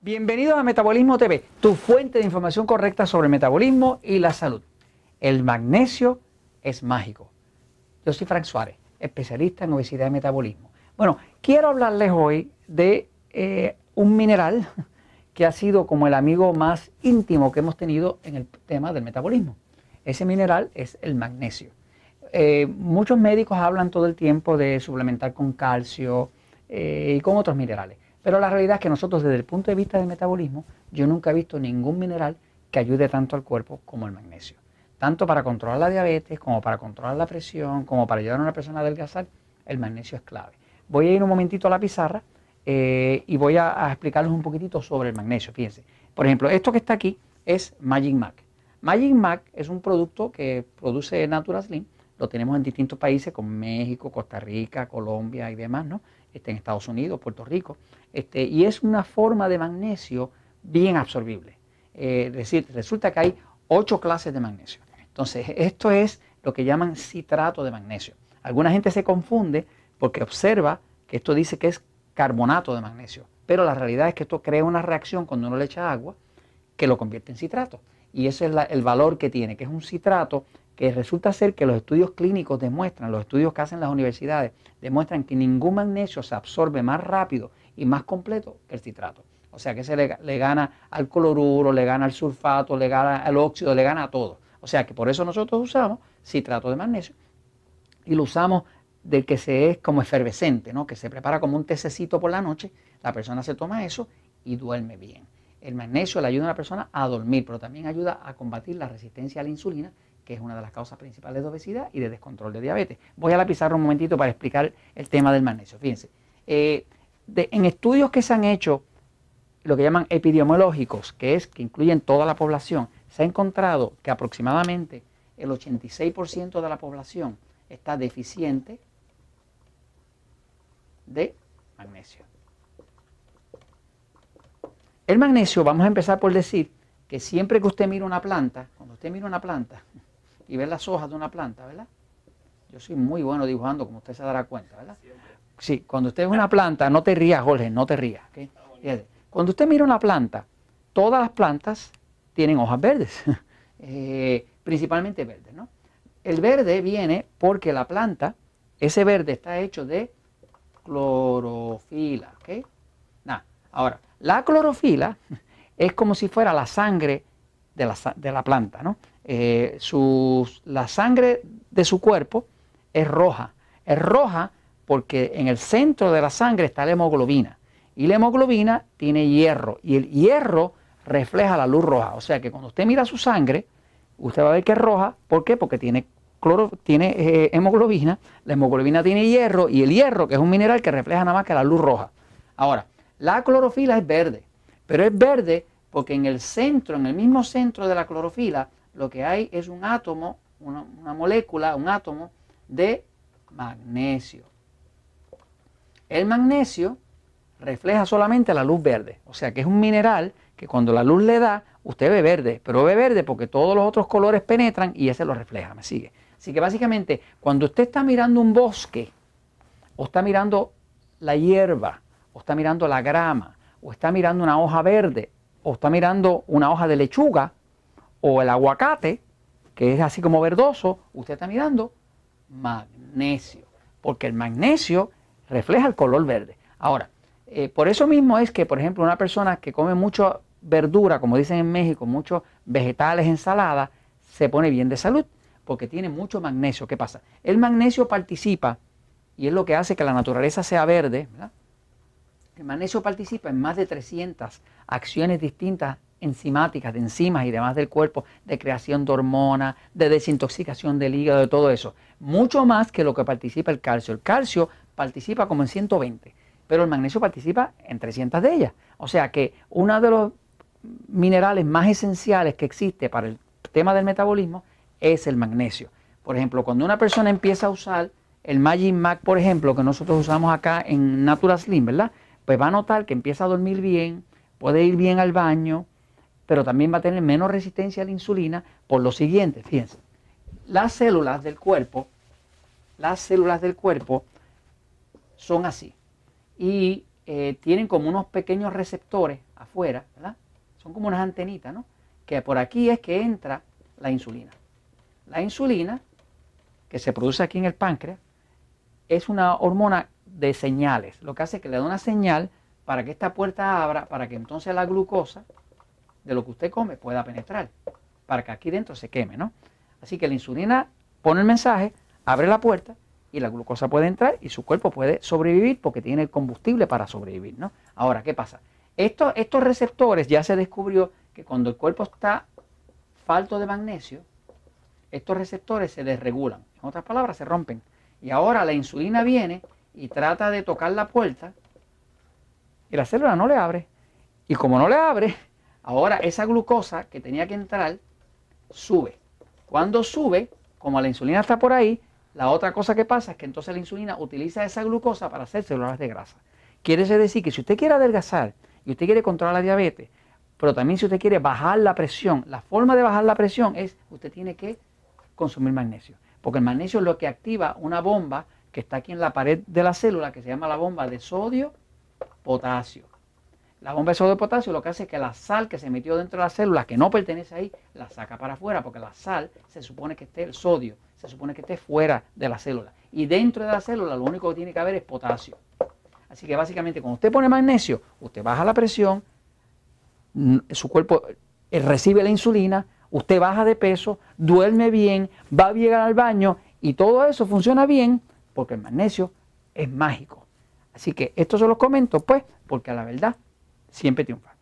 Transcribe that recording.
Bienvenidos a Metabolismo TV, tu fuente de información correcta sobre el metabolismo y la salud. El magnesio es mágico. Yo soy Frank Suárez, especialista en obesidad y metabolismo. Bueno, quiero hablarles hoy de eh, un mineral que ha sido como el amigo más íntimo que hemos tenido en el tema del metabolismo. Ese mineral es el magnesio. Eh, muchos médicos hablan todo el tiempo de suplementar con calcio eh, y con otros minerales. Pero la realidad es que nosotros desde el punto de vista del metabolismo, yo nunca he visto ningún mineral que ayude tanto al cuerpo como el magnesio. Tanto para controlar la diabetes, como para controlar la presión, como para ayudar a una persona a adelgazar, el magnesio es clave. Voy a ir un momentito a la pizarra eh, y voy a, explicarles un poquitito sobre el magnesio. Fíjense, por ejemplo, esto que está aquí es Magic Mac. Magic Mac es un producto que produce Natural Slim, lo tenemos en distintos países como México, Costa Rica, Colombia y demás, ¿no? Este, en Estados Unidos, Puerto Rico, este, y es una forma de magnesio bien absorbible. Eh, es decir, resulta que hay ocho clases de magnesio. Entonces, esto es lo que llaman citrato de magnesio. Alguna gente se confunde porque observa que esto dice que es carbonato de magnesio, pero la realidad es que esto crea una reacción cuando uno le echa agua que lo convierte en citrato. Y ese es el valor que tiene, que es un citrato que resulta ser que los estudios clínicos demuestran, los estudios que hacen las universidades, demuestran que ningún magnesio se absorbe más rápido y más completo que el citrato. O sea que se le, gana al cloruro, le gana al sulfato, le gana al óxido, le gana a todo. O sea que por eso nosotros usamos citrato de magnesio y lo usamos del que se es como efervescente, ¿no? que se prepara como un tececito por la noche, la persona se toma eso y duerme bien. El magnesio le ayuda a la persona a dormir, pero también ayuda a combatir la resistencia a la insulina que es una de las causas principales de obesidad y de descontrol de diabetes. Voy a la pizarra un momentito para explicar el tema del magnesio. Fíjense, eh, en estudios que se han hecho, lo que llaman epidemiológicos, que es que incluyen toda la población, se ha encontrado que aproximadamente el 86% de la población está deficiente de magnesio. El magnesio, vamos a empezar por decir que siempre que usted mira una planta, cuando usted mira una planta, y ver las hojas de una planta, ¿verdad? Yo soy muy bueno dibujando, como usted se dará cuenta, ¿verdad? Sí, cuando usted ve una planta, no te rías, Jorge, no te rías. Cuando usted mira una planta, todas las plantas tienen hojas verdes, eh, principalmente verdes, ¿no? El verde viene porque la planta, ese verde está hecho de clorofila, ¿ok? Nah, ahora, la clorofila es como si fuera la sangre de la, de la planta, ¿no? Eh, la sangre de su cuerpo es roja. Es roja porque en el centro de la sangre está la hemoglobina. Y la hemoglobina tiene hierro. Y el hierro refleja la luz roja. O sea que cuando usted mira su sangre, usted va a ver que es roja. ¿Por qué? Porque tiene, cloro, tiene eh, hemoglobina. La hemoglobina tiene hierro. Y el hierro, que es un mineral que refleja nada más que la luz roja. Ahora, la clorofila es verde. Pero es verde porque en el centro, en el mismo centro de la clorofila, lo que hay es un átomo, una, molécula, un átomo de magnesio. El magnesio refleja solamente la luz verde, o sea que es un mineral que cuando la luz le da, usted ve verde, pero ve verde porque todos los otros colores penetran y ese lo refleja, me sigue. Así que básicamente cuando usted está mirando un bosque, o está mirando la hierba, o está mirando la grama, o está mirando una hoja verde, o está mirando una hoja de lechuga, o el aguacate, que es así como verdoso, usted está mirando magnesio, porque el magnesio refleja el color verde. Ahora, eh, por eso mismo es que, por ejemplo, una persona que come mucha verdura, como dicen en México, muchos vegetales, ensaladas, se pone bien de salud, porque tiene mucho magnesio. ¿Qué pasa? El magnesio participa, y es lo que hace que la naturaleza sea verde, El magnesio participa en más de 300 acciones distintas enzimáticas, de enzimas y demás del cuerpo, de creación de hormonas, de desintoxicación del hígado, de todo eso. Mucho más que lo que participa el calcio. El calcio participa como en 120, pero el magnesio participa en 300 de ellas. O sea que uno de los minerales más esenciales que existe para el tema del metabolismo es el magnesio. Por ejemplo, cuando una persona empieza a usar el Magic Mac, por ejemplo, que nosotros usamos acá en Natural Slim, ¿verdad? Pues va a notar que empieza a dormir bien, puede ir bien al baño, pero también va a tener menos resistencia a la insulina por lo siguiente, fíjense, las células del cuerpo, las células del cuerpo son así. Y eh, tienen como unos pequeños receptores afuera, ¿verdad? Son como unas antenitas, ¿no? Que por aquí es que entra la insulina. La insulina, que se produce aquí en el páncreas, es una hormona de señales. Lo que hace es que le da una señal para que esta puerta abra, para que entonces la glucosa de lo que usted come pueda penetrar, para que aquí dentro se queme, ¿no? Así que la insulina pone el mensaje, abre la puerta y la glucosa puede entrar y su cuerpo puede sobrevivir porque tiene el combustible para sobrevivir, ¿no? Ahora, ¿qué pasa? Estos, estos receptores ya se descubrió que cuando el cuerpo está falto de magnesio, estos receptores se desregulan. En otras palabras, se rompen. Y ahora la insulina viene y trata de tocar la puerta y la célula no le abre. Y como no le abre, ahora esa glucosa que tenía que entrar sube. Cuando sube, como la insulina está por ahí, la otra cosa que pasa es que entonces la insulina utiliza esa glucosa para hacer células de grasa. Quiere decir que si usted quiere adelgazar y usted quiere controlar la diabetes, pero también si usted quiere bajar la presión, la forma de bajar la presión es usted tiene que consumir magnesio. Porque el magnesio es lo que activa una bomba que está aquí en la pared de la célula que se llama la bomba de sodio-potasio. La bomba de sodio-potasio lo que hace es que la sal que se metió dentro de la célula, que no pertenece ahí, la saca para afuera, porque la sal se supone que esté, el sodio, se supone que esté fuera de la célula. Y dentro de la célula lo único que tiene que haber es potasio. Así que básicamente cuando usted pone magnesio, usted baja la presión, su cuerpo eh, recibe la insulina, usted baja de peso, duerme bien, va bien al baño y todo eso funciona bien porque el magnesio es mágico. Así que esto se los comento pues porque a la verdad siempre triunfa.